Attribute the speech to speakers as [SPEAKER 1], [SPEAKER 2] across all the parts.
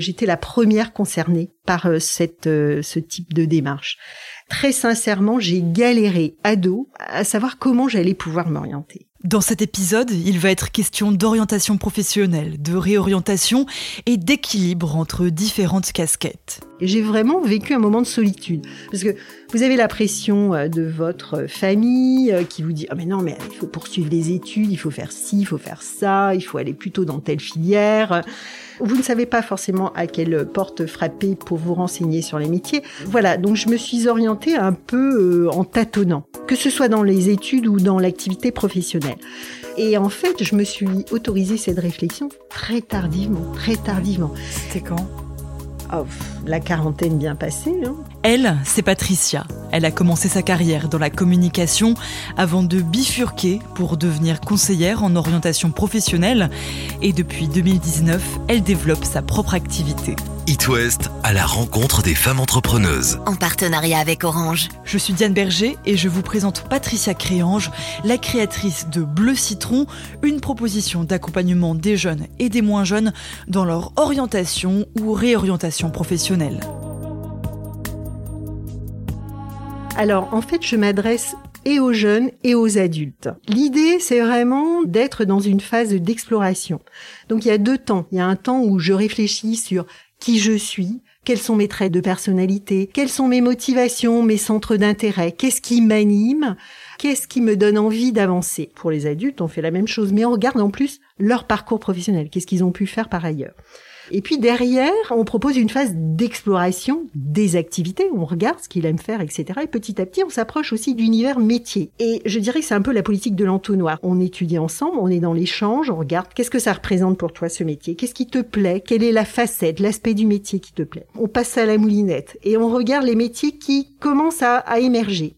[SPEAKER 1] J'étais la première concernée par euh, cette, euh, ce type de démarche. Très sincèrement, j'ai galéré ado à savoir comment j'allais pouvoir m'orienter.
[SPEAKER 2] Dans cet épisode, il va être question d'orientation professionnelle, de réorientation et d'équilibre entre différentes casquettes.
[SPEAKER 1] J'ai vraiment vécu un moment de solitude parce que vous avez la pression euh, de votre famille qui vous dit ah mais non mais il faut poursuivre les études, il faut faire ci, il faut faire ça, il faut aller plutôt dans telle filière. Vous ne savez pas forcément à quelle porte frapper pour vous renseigner sur les métiers. Voilà, donc je me suis orientée un peu euh, en tâtonnant, que ce soit dans les études ou dans l'activité professionnelle. Et en fait, je me suis autorisée cette réflexion très tardivement, très tardivement.
[SPEAKER 2] C'était quand?
[SPEAKER 1] Oh, la quarantaine bien passée. Hein.
[SPEAKER 2] Elle, c'est Patricia. Elle a commencé sa carrière dans la communication avant de bifurquer pour devenir conseillère en orientation professionnelle. Et depuis 2019, elle développe sa propre activité.
[SPEAKER 3] It West à la rencontre des femmes entrepreneuses.
[SPEAKER 4] En partenariat avec Orange.
[SPEAKER 2] Je suis Diane Berger et je vous présente Patricia Créange, la créatrice de Bleu Citron, une proposition d'accompagnement des jeunes et des moins jeunes dans leur orientation ou réorientation professionnelle.
[SPEAKER 1] Alors, en fait, je m'adresse et aux jeunes et aux adultes. L'idée, c'est vraiment d'être dans une phase d'exploration. Donc, il y a deux temps. Il y a un temps où je réfléchis sur qui je suis, quels sont mes traits de personnalité, quelles sont mes motivations, mes centres d'intérêt, qu'est-ce qui m'anime, qu'est-ce qui me donne envie d'avancer? Pour les adultes, on fait la même chose, mais on regarde en plus leur parcours professionnel, qu'est-ce qu'ils ont pu faire par ailleurs? Et puis derrière, on propose une phase d'exploration des activités, on regarde ce qu'il aime faire, etc. Et petit à petit, on s'approche aussi d'univers métier. Et je dirais que c'est un peu la politique de l'entonnoir. On étudie ensemble, on est dans l'échange, on regarde qu'est-ce que ça représente pour toi ce métier, qu'est-ce qui te plaît, quelle est la facette, l'aspect du métier qui te plaît. On passe à la moulinette et on regarde les métiers qui commencent à, à émerger.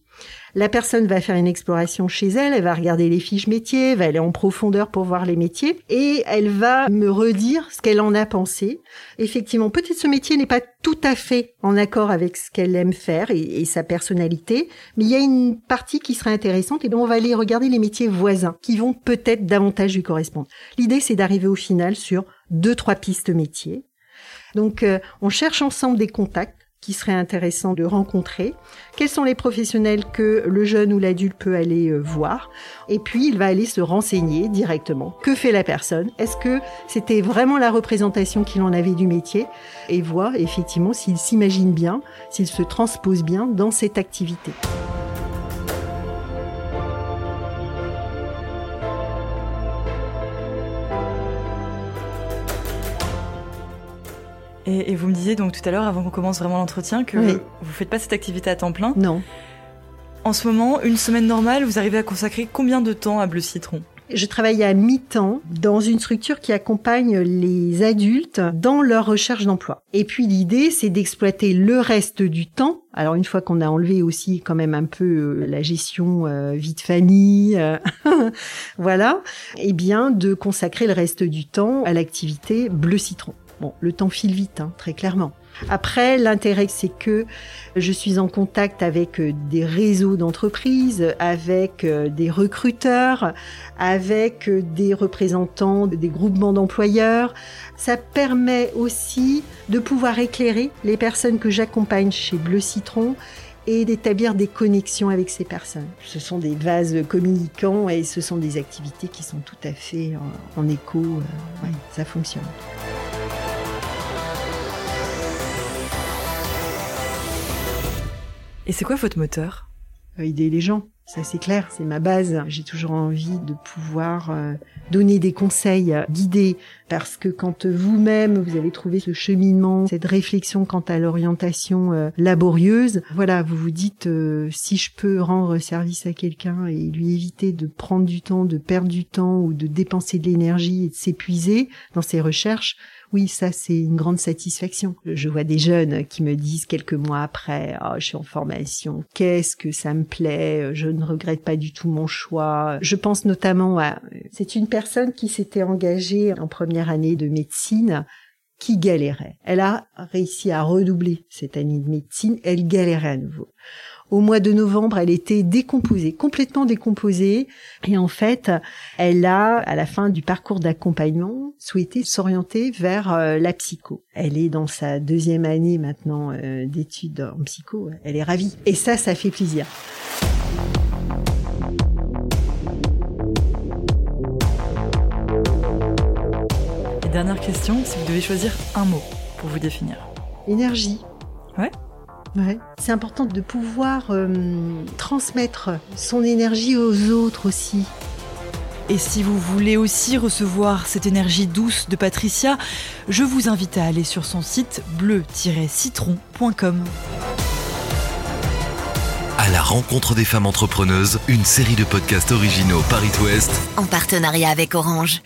[SPEAKER 1] La personne va faire une exploration chez elle, elle va regarder les fiches métiers, va aller en profondeur pour voir les métiers et elle va me redire ce qu'elle en a pensé. Effectivement, peut-être ce métier n'est pas tout à fait en accord avec ce qu'elle aime faire et, sa personnalité, mais il y a une partie qui serait intéressante et donc on va aller regarder les métiers voisins qui vont peut-être davantage lui correspondre. L'idée c'est d'arriver au final sur deux trois pistes métiers. Donc euh, on cherche ensemble des contacts qui serait intéressant de rencontrer, quels sont les professionnels que le jeune ou l'adulte peut aller euh, voir, et puis il va aller se renseigner directement. Que fait la personne? Est-ce que c'était vraiment la représentation qu'il en avait du métier? Et voir effectivement s'il s'imagine bien, s'il se transpose bien dans cette activité.
[SPEAKER 2] Et, vous me disiez donc tout à l'heure, avant qu'on commence vraiment l'entretien, que vous vous faites pas cette activité à temps plein.
[SPEAKER 1] Non.
[SPEAKER 2] En ce moment, une semaine normale, vous arrivez à consacrer combien de temps à Bleu Citron?
[SPEAKER 1] Je travaille à mi-temps dans une structure qui accompagne les adultes dans leur recherche d'emploi. Et puis l'idée, c'est d'exploiter le reste du temps. Alors une fois qu'on a enlevé aussi quand même un peu euh, la gestion euh, vie de famille, euh, voilà, eh bien de consacrer le reste du temps à l'activité bleu citron. Bon, le temps file vite, hein, très clairement. Après, l'intérêt, c'est que je suis en contact avec euh, des réseaux d'entreprises, avec euh, des recruteurs, avec euh, des représentants des groupements d'employeurs. Ça permet aussi de pouvoir éclairer les personnes que j'accompagne chez Bleu Citron et d'établir des connexions avec ces personnes. Ce sont des vases communicants et ce sont des activités qui sont tout à fait en, écho. ça fonctionne.
[SPEAKER 2] Et c'est quoi votre moteur?
[SPEAKER 1] Euh, Aider les gens, ça c'est clair, c'est ma base. J'ai toujours envie de pouvoir euh, donner des conseils, euh, guider, parce que quand vous-même vous avez trouvé ce cheminement, cette réflexion quant à l'orientation laborieuse, voilà, vous vous dites si je peux rendre service à quelqu'un et lui éviter de prendre du temps, de perdre du temps ou de dépenser de l'énergie et de s'épuiser dans ses recherches, oui, ça c'est une grande satisfaction. Je vois des jeunes qui me disent quelques mois après, oh, je suis en formation, qu'est-ce que ça me plaît, je ne regrette pas du tout mon choix. Je pense notamment à, c'est une personne qui s'était engagée en première année de médecine qui galérait. Elle a réussi à redoubler cette année de médecine, elle galérait à nouveau. Au mois de novembre, elle était décomposée, complètement décomposée. Et en fait, elle a, à la fin du parcours d'accompagnement, souhaité s'orienter vers euh, la psycho. Elle est dans sa deuxième année maintenant euh, d'études en psycho. Elle est ravie. Et ça, ça fait plaisir.
[SPEAKER 2] Et dernière question, si vous devez choisir un mot pour vous définir.
[SPEAKER 1] Énergie.
[SPEAKER 2] Ouais.
[SPEAKER 1] Ouais. C'est important de pouvoir euh, transmettre son énergie aux autres aussi.
[SPEAKER 2] Et si vous voulez aussi recevoir cette énergie douce de Patricia, je vous invite à aller sur son site bleu-citron.com.
[SPEAKER 3] À la rencontre des femmes entrepreneuses, une série de podcasts originaux Paris Ouest
[SPEAKER 4] En partenariat avec Orange.